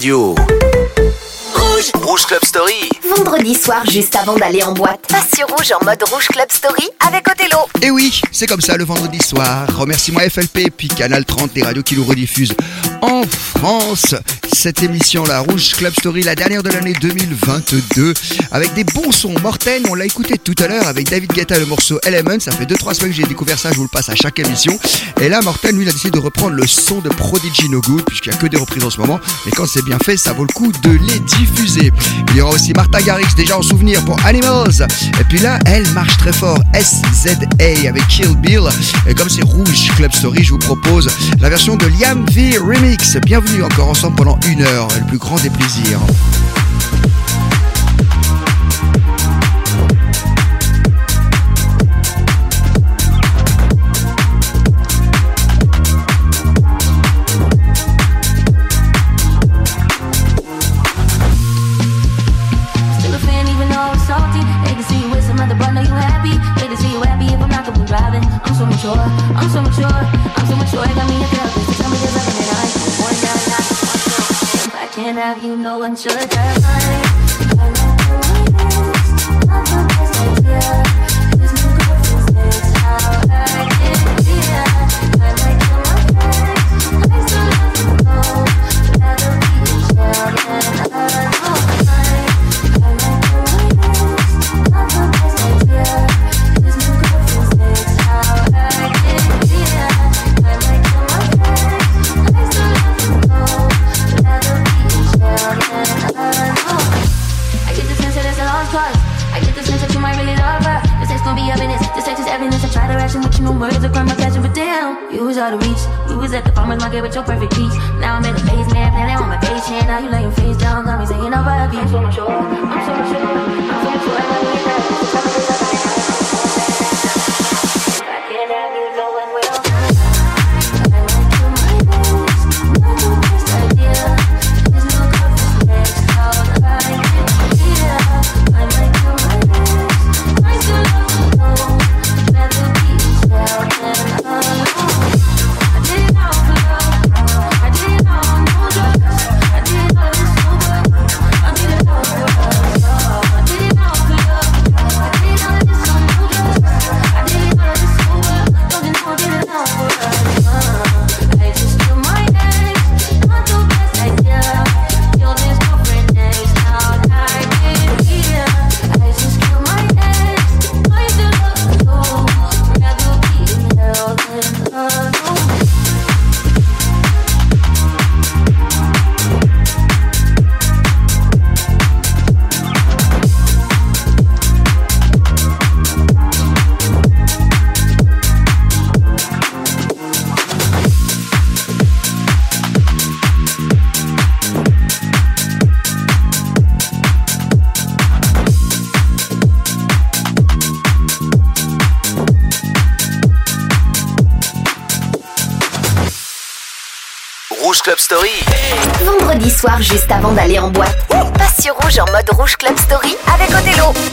radio. Rouge. Rouge Club Story. Vendredi soir, juste avant d'aller en boîte, passe sur Rouge en mode Rouge Club Story avec Othello. Et oui, c'est comme ça le vendredi soir. Remercie-moi FLP puis Canal 30, les radios qui nous rediffusent en France. Cette émission, la Rouge Club Story, la dernière de l'année 2022, avec des bons sons. Morten, on l'a écouté tout à l'heure avec David Guetta, le morceau Element. Ça fait 2-3 semaines que j'ai découvert ça, je vous le passe à chaque émission. Et là, Morten, lui, il a décidé de reprendre le son de Prodigy No Good, puisqu'il n'y a que des reprises en ce moment. Mais quand c'est bien fait, ça vaut le coup de les diffuser. Il y aura aussi Martha Garrix, déjà en souvenir pour Animals. Et puis là, elle marche très fort. SZA avec Kill Bill. Et comme c'est Rouge Club Story, je vous propose la version de Liam V Remix. Bienvenue encore ensemble pendant une heure. Le plus grand des plaisirs. can't have you, no one should have mine. I know who it is, not the best idea. Ration with you, no words. I passion, but damn, you was out of reach. You was at the farmer's market with your perfect peach. Now I'm in the basement, planning on my patient. Now you laying face down, got me saying over a beat. I'm so mature. I'm so mature. I'm so mature. I love you, juste avant d'aller en boîte, passe Rouge en mode Rouge Club Story avec Othello.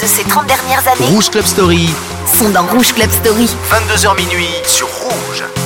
De ces 30 dernières années Rouge Club Story, sont dans Rouge Club Story. 22h minuit sur Rouge.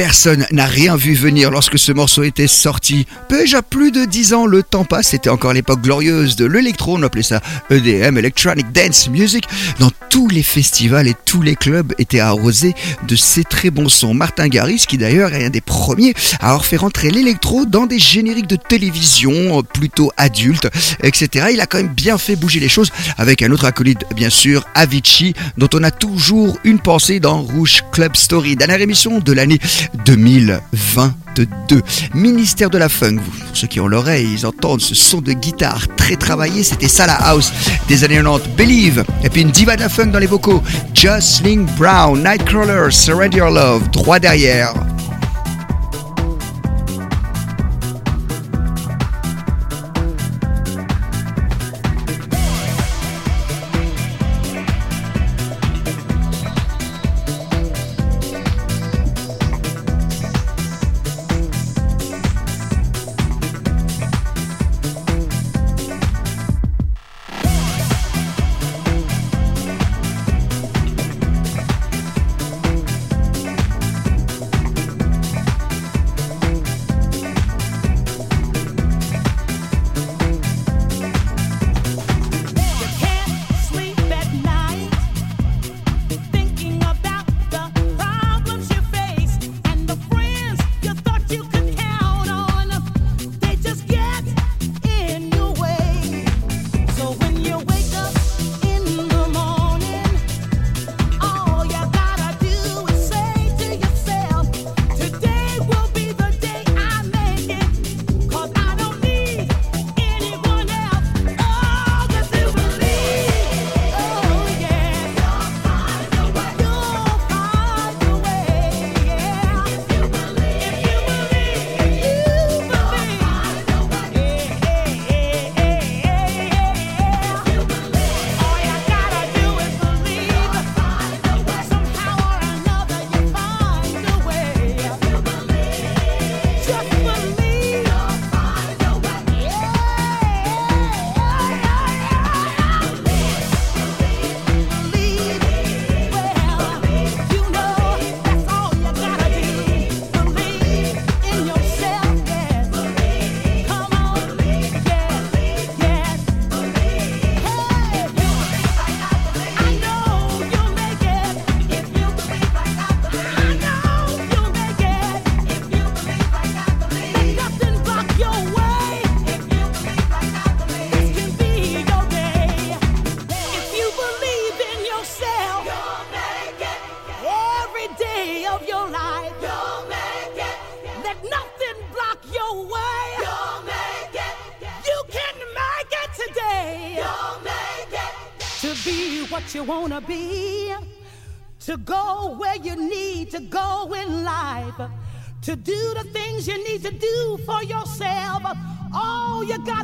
Personne n'a rien vu venir lorsque ce morceau était sorti. Déjà plus de 10 ans, le temps passe, c'était encore l'époque glorieuse de l'électro, on appelait ça EDM, Electronic Dance Music. Dans tous les festivals et tous les clubs étaient arrosés de ces très bons sons. Martin Garrix, qui d'ailleurs est un des premiers à avoir fait rentrer l'électro dans des génériques de télévision plutôt adultes, etc. Il a quand même bien fait bouger les choses avec un autre acolyte, bien sûr, Avicii, dont on a toujours une pensée dans Rouge Club Story. Dernière émission de l'année 2022. Ministère de la Funk, pour ceux qui ont l'oreille, ils entendent ce son de guitare très travaillé, c'était ça la house des années 90, Believe, et puis une diva de la funk dans les vocaux, Jocelyn Brown, Nightcrawler, Surrender Your Love, droit derrière.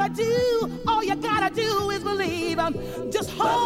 Gotta do, all you gotta do is believe. I'm just hold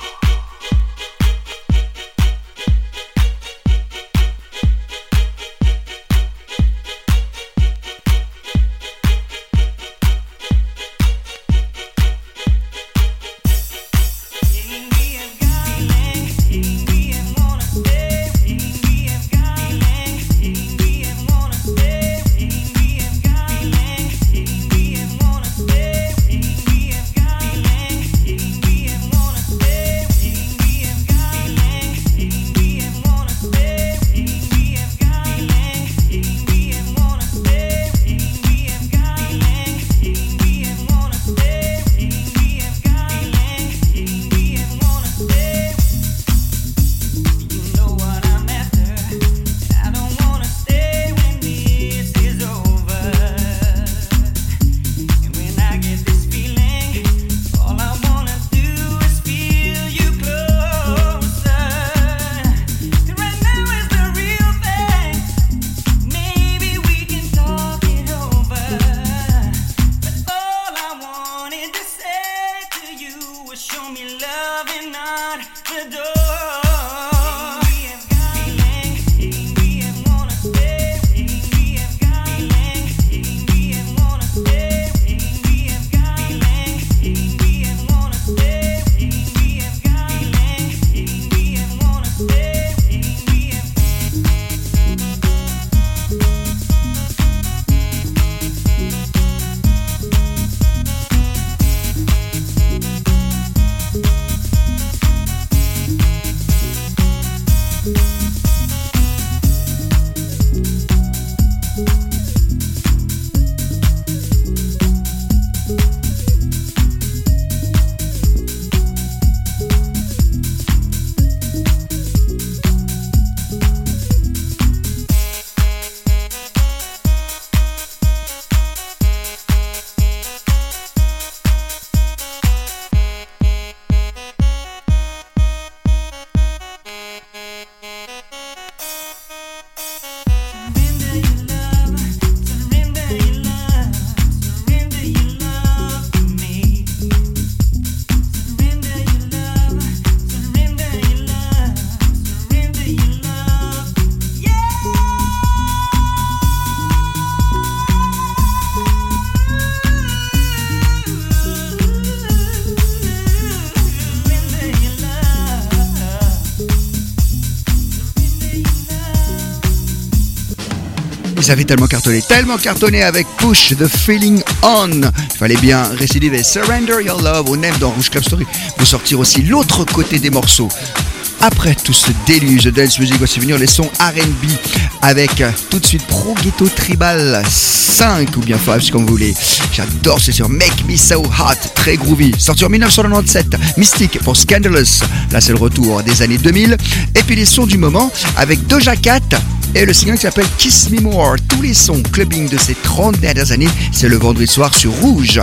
Ils avaient tellement cartonné, tellement cartonné avec Push the Feeling On. Il fallait bien récidiver Surrender Your Love au NEM dans Rouge Club Story pour sortir aussi l'autre côté des morceaux. Après tout ce déluge de dance music, voici venir les sons R&B avec euh, tout de suite Pro Ghetto Tribal 5 ou bien 5 comme vous voulez. J'adore, c'est sur Make Me So Hot, très groovy. Sorti en 1997, Mystique pour Scandalous. Là, c'est le retour des années 2000. Et puis les sons du moment avec Doja Cat et le single qui s'appelle Kiss Me More. Tous les sons clubbing de ces 30 dernières années, c'est le vendredi soir sur Rouge.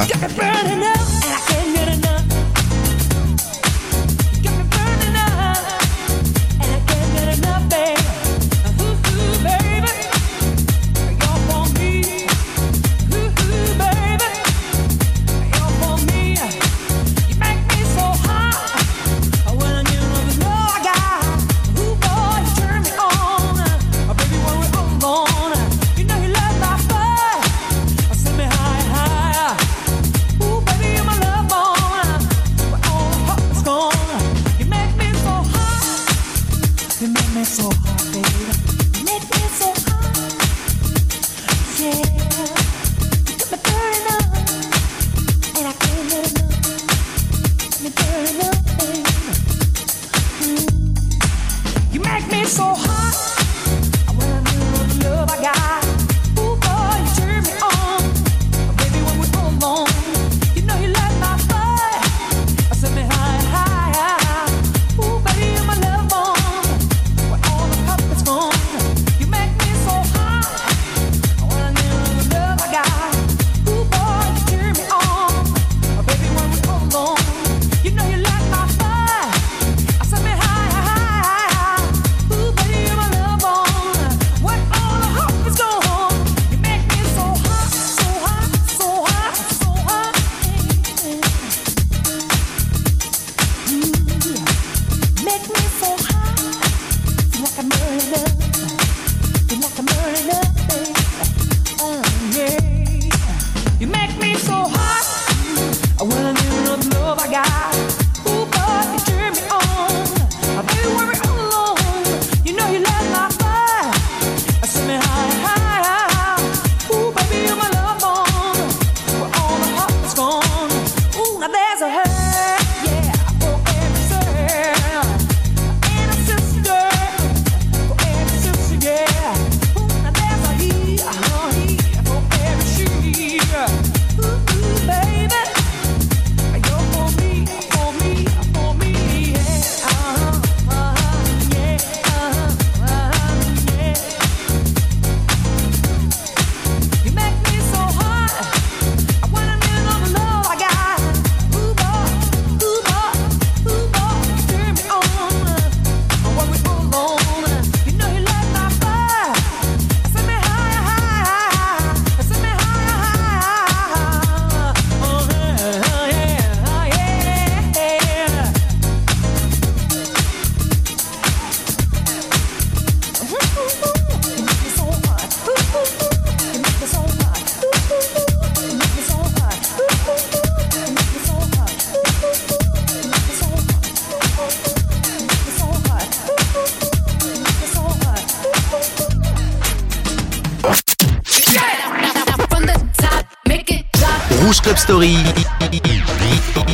Story.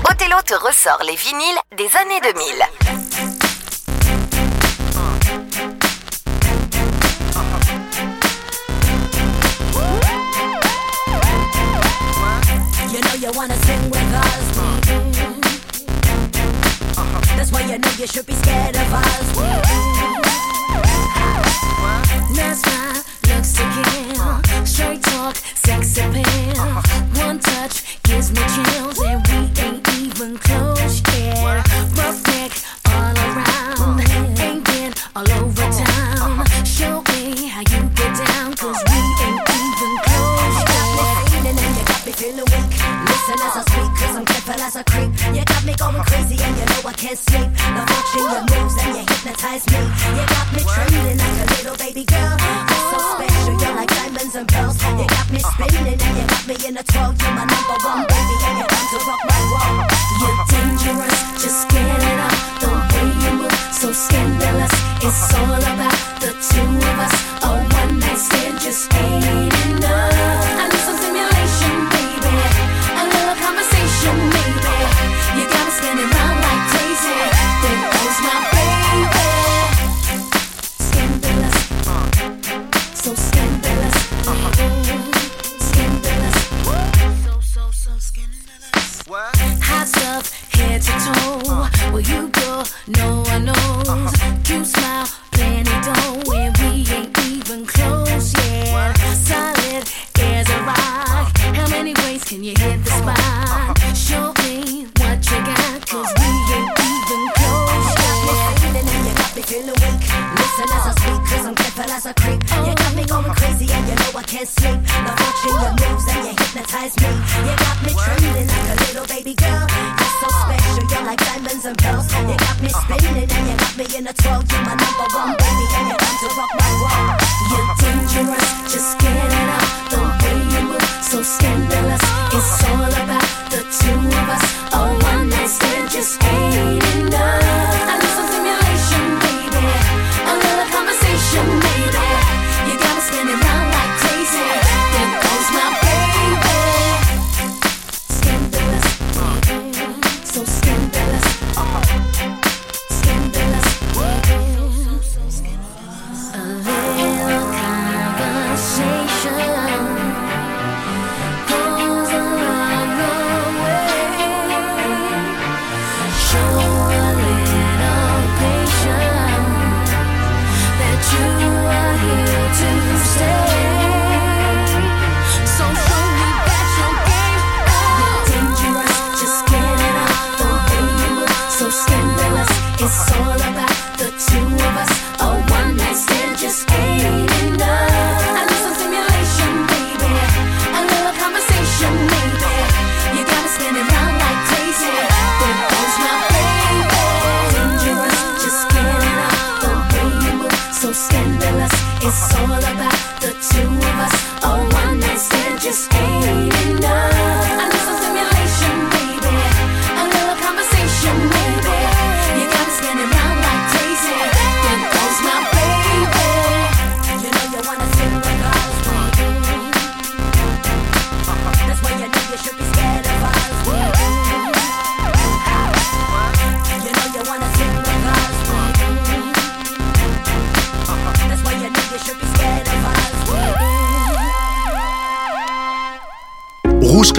Othello te ressort les vinyles des années 2000. as a creep. You got me going crazy and you know I can't sleep. The watching your moves and you hypnotize me. You got me trembling like a little baby girl. You're so special, you're like diamonds and pearls. You got me spinning and you got me in a twirl. You're my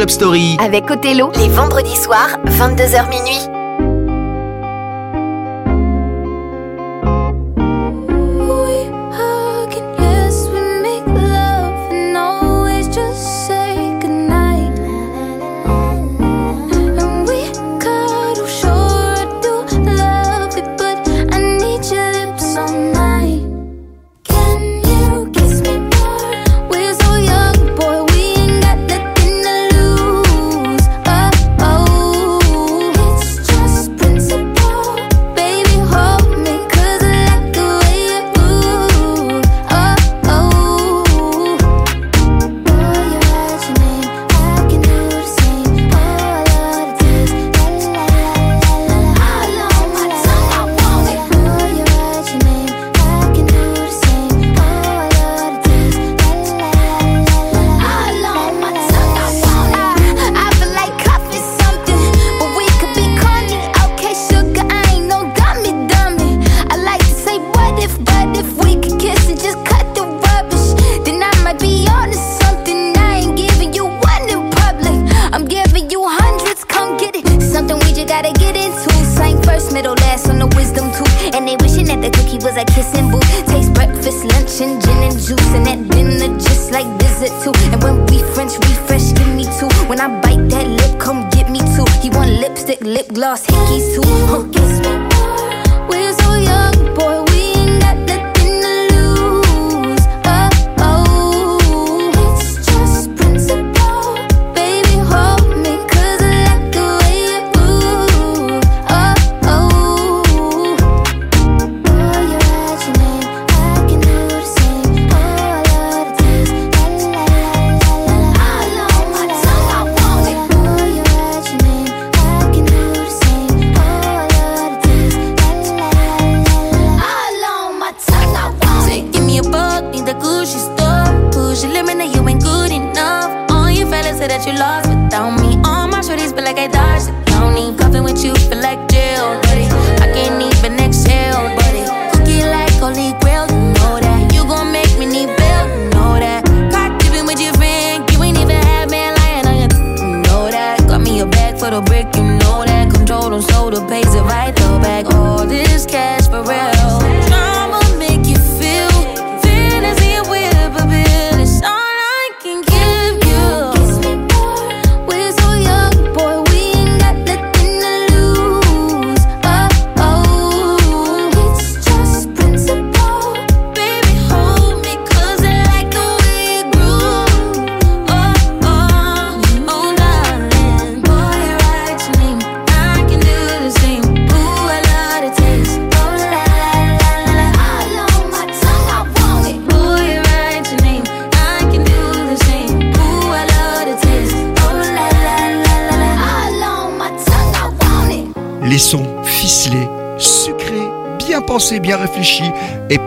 Club Story. Avec Othello, les vendredis soirs, 22h minuit.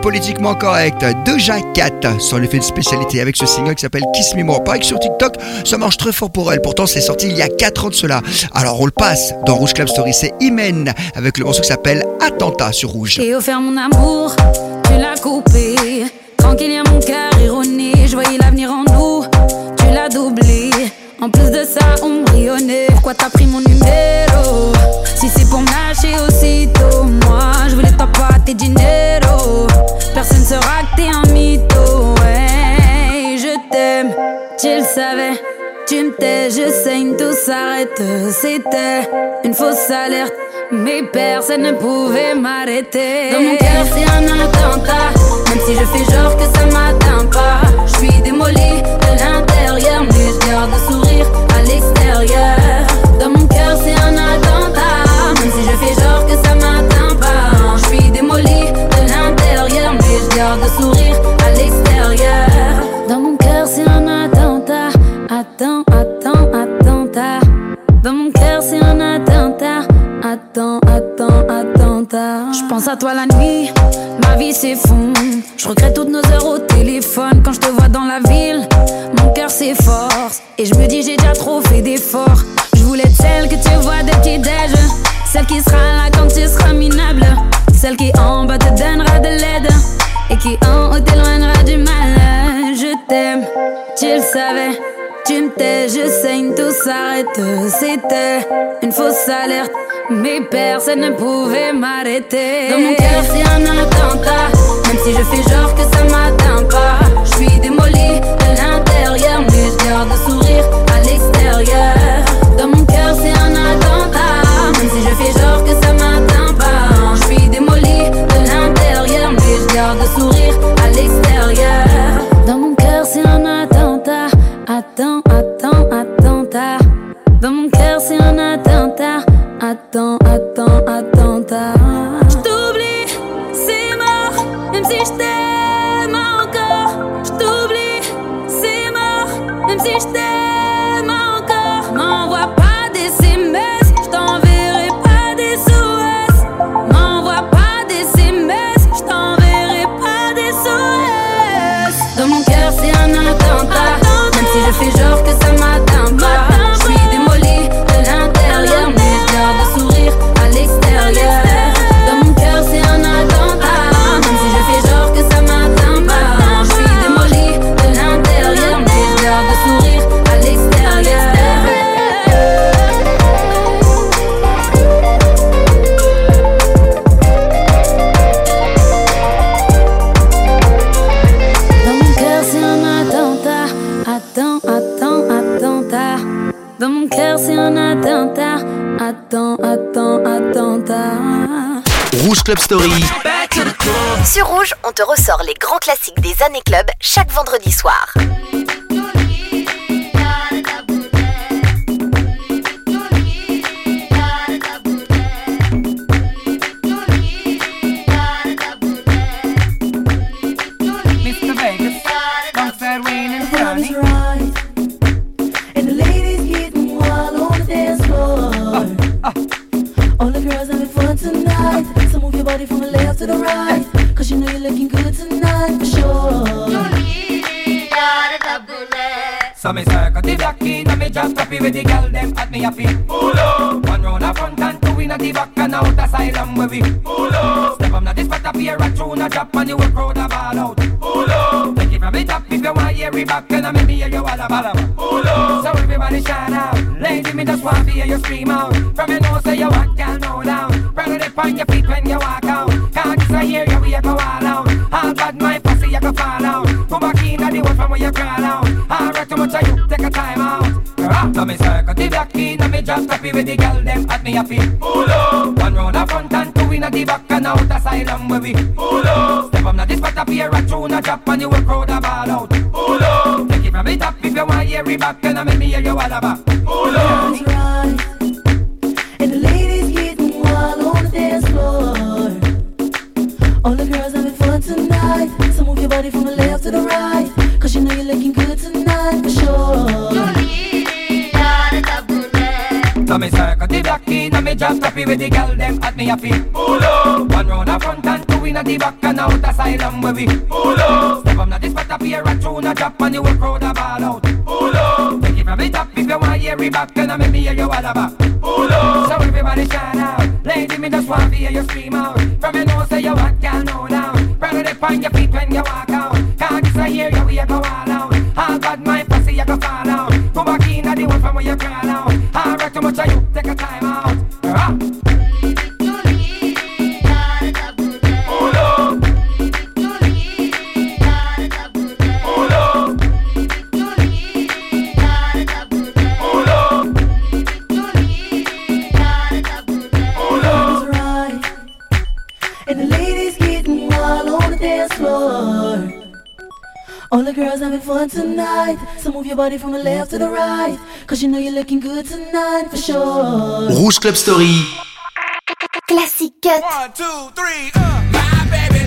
Politiquement correct. Deja 4 sur l'effet de spécialité avec ce single qui s'appelle Kiss Me More. Pareil que sur TikTok, ça marche très fort pour elle. Pourtant, c'est sorti il y a 4 ans de cela. Alors, on le passe dans Rouge Club Story. C'est Imen avec le morceau qui s'appelle Attentat sur Rouge. J'ai offert mon amour, tu l'as coupé. Tranquille, y a mon cœur erroné. Je voyais l'avenir en nous, tu l'as doublé. En plus de ça, on brillonnait. Pourquoi t'as pris mon numéro? Si c'est pour me lâcher aussitôt, moi je voulais pas tes dinero. Sera que t'es un mytho. Ouais, je t'aime, tu le savais. Tu me tais, je saigne, tout s'arrête. C'était une fausse alerte, mais personne ne pouvait m'arrêter. Dans mon cœur, c'est un attentat. Même si je fais genre que ça m'atteint pas, je suis démolie de l'intérieur, mais je garde le sourire C'était une fausse alerte, mais personne ne pouvait m'arrêter. Dans mon cœur, c'est un attentat. Même si je fais genre que ça m'atteint pas, Sur Rouge, on te ressort les grands classiques des années club chaque vendredi soir. And me just happy with the girl them at me happy. Pull up. One round a front and two in a the back and out asylum where we pull up. Step now this spot up here a tune a drop and you will crowd a ball out. Pull up. Take it from the top if you want hear it back and I make me hear you all about it. Pull up. So everybody shout out. Lady me just want to hear you scream out. From your nose say you want just happy with the girl them at me happy. Pull up. One round a front and two in a the back and out asylum where we pull up. Step up now this spot up here a tune a drop and you will crowd a ball out. Pull up. Take it from the top if you want hear it back and I make me hear you all about. happy with the girl, them at me a feel. Pull up. One round a front and two in a the back and out asylum where we. Pull up. Step up, not this spot up here, a tune a drop and you will crowd the ball out. Pull up. Take it from the top if you want hear it back and I make me hear you all about. Pull up. So everybody shout out. Lady, me just want to hear you scream out. From your nose say you what, girl, know now. Rather than find your feet when you walk out. Can't just hear you, we go all out. All bad mind pussy, you go fall out. Come back in at the one from where you crawl out. girls having fun tonight. So move your body from the left to the right. Cause you know you're looking good tonight for sure. Rouge Club Story. Classic One, two, three, uh, my baby.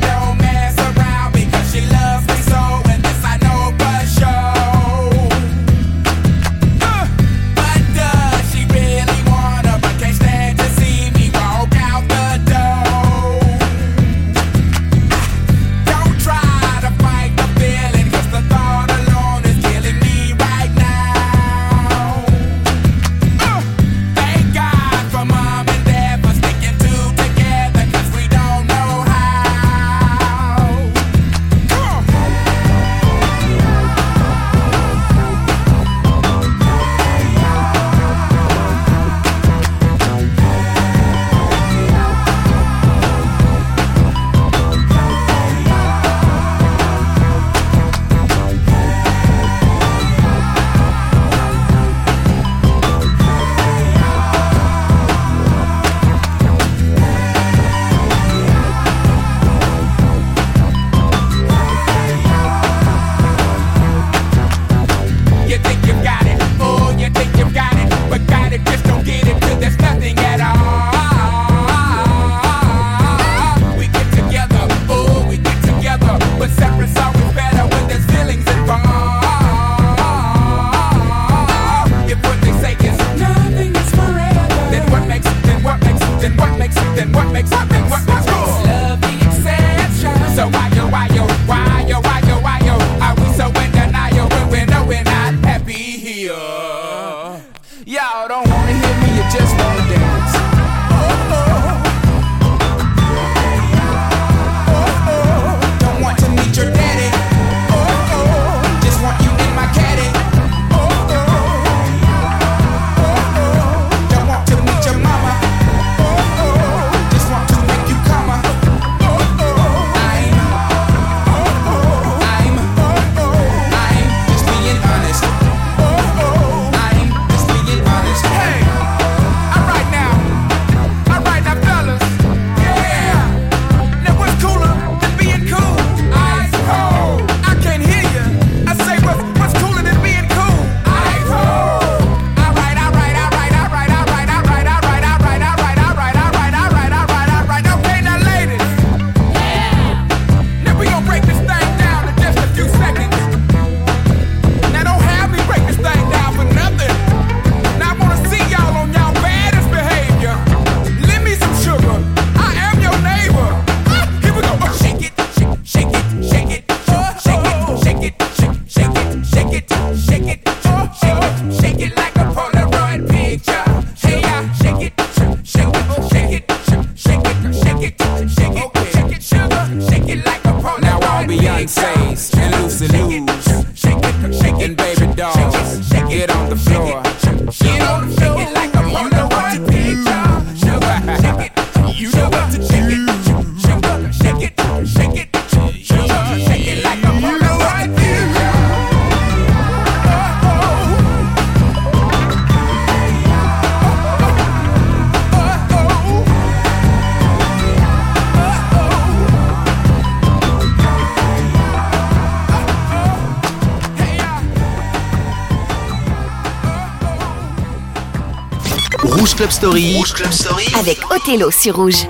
Avec Othello sur Rouge.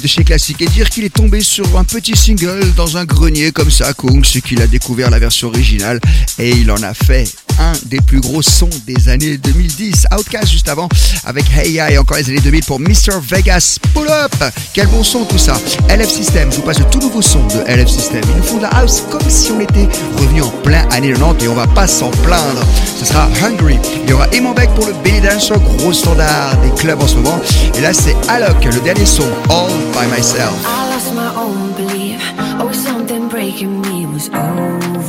de chez Classique et dire qu'il est tombé sur un petit single dans un grenier comme ça, Kung, ce qu'il a découvert la version originale et il en a fait un des plus gros sons des années 2010. Outcast juste avant avec Hey et encore les années 2000 pour Mr. Vegas Pull Up. Quel bon son tout ça. LF System, je vous passe le tout nouveau son de LF System. Ils nous font de la house comme si on était revenu en plein année 90 et on va pas s'en plaindre. Ce sera Hungry. Il y aura Eman Beck pour le Belly Dancer, gros standard des clubs en ce moment. Et là c'est Alok, le dernier son, All By Myself. I lost my own belief. Oh, something breaking me was overcome.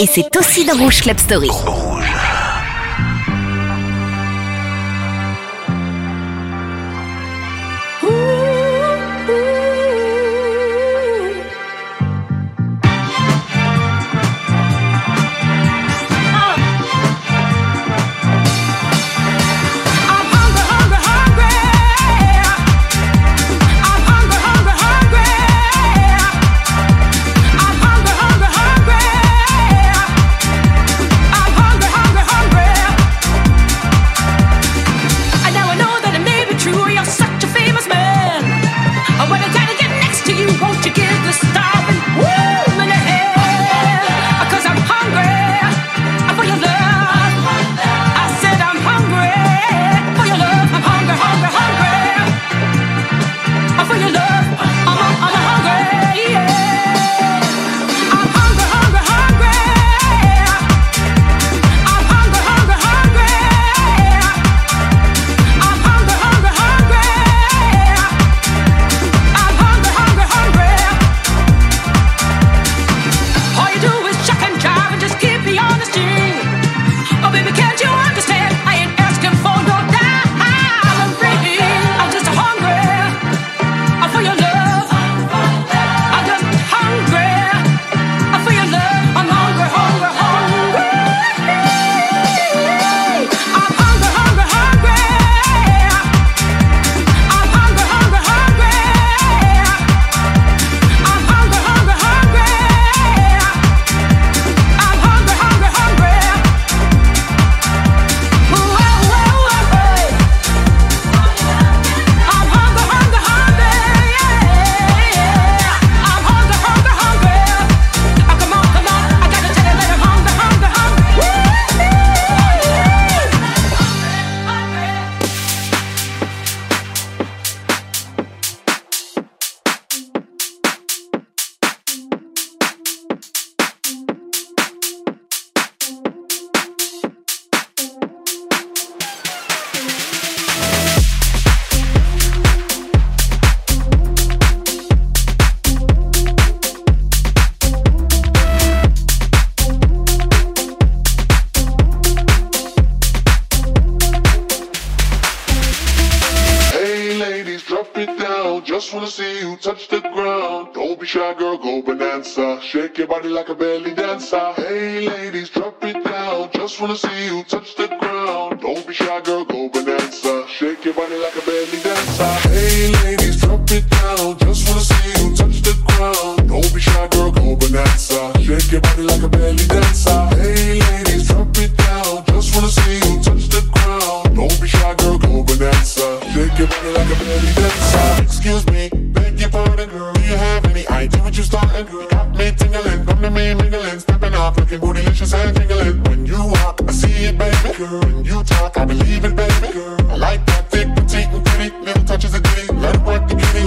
et c'est aussi dans Rouge Club Story.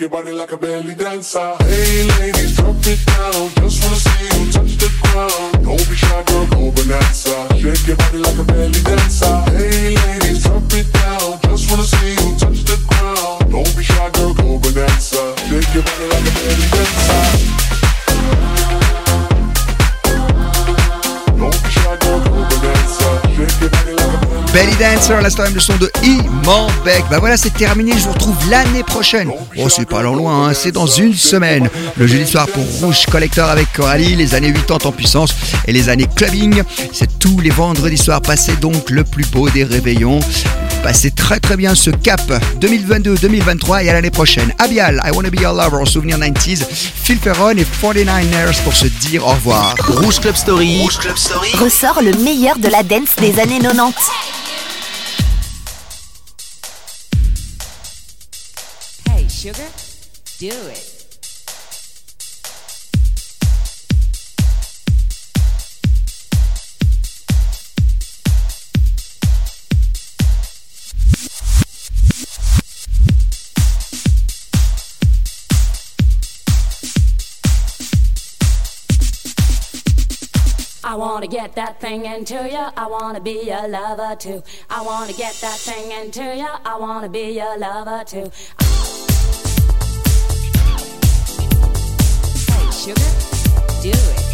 your body like a belly dancer. Dancer, l'instant même le son de Iman Beck. Bah voilà, c'est terminé, je vous retrouve l'année prochaine. Oh, c'est pas loin, hein. c'est dans une semaine. Le jeudi soir pour Rouge Collector avec Coralie, les années 80 en puissance et les années clubbing. C'est tous les vendredis soirs, passez donc le plus beau des réveillons. Passez très très bien ce cap 2022-2023 et à l'année prochaine. Abial, I Wanna Be Your Lover, souvenir 90s, Phil Ferron et 49ers pour se dire au revoir. Rouge Club Story. Rouge Club Story. Ressort le meilleur de la dance des années 90. sugar? Do it. I wanna get that thing into ya. I wanna be a lover too. I wanna get that thing into ya. I wanna be a lover too. I sugar? Do it.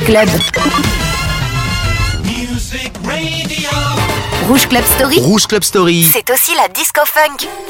Rouge Club. Music Radio. Rouge Club Story. Rouge Club Story. C'est aussi la disco funk.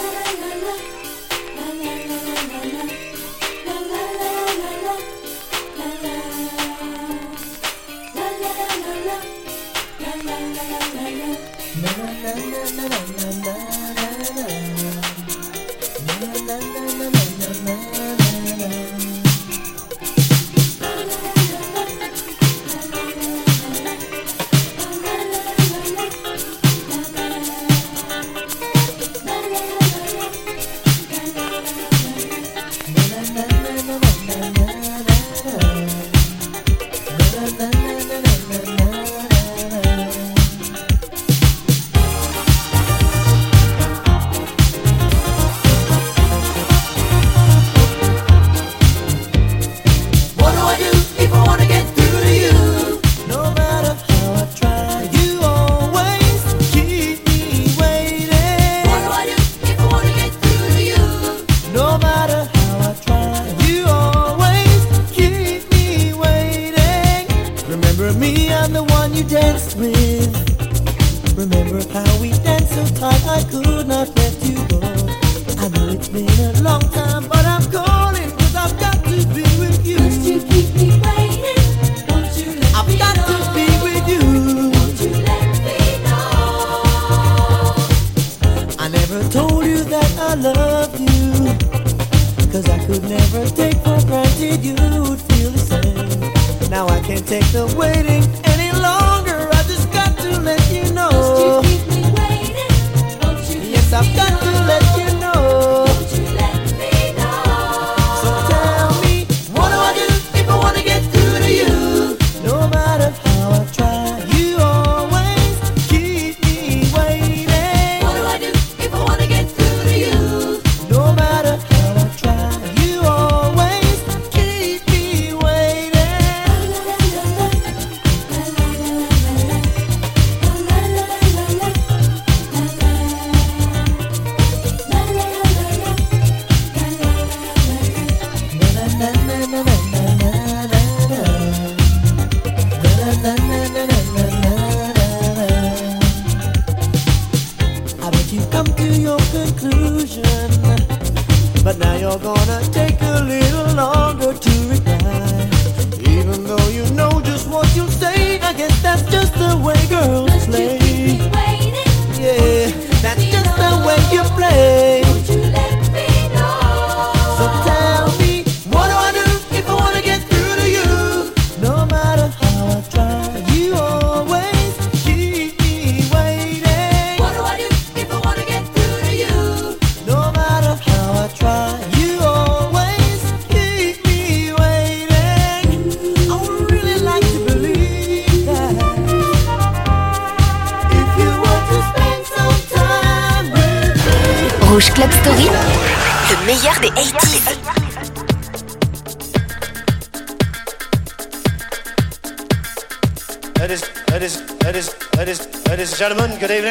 Good evening.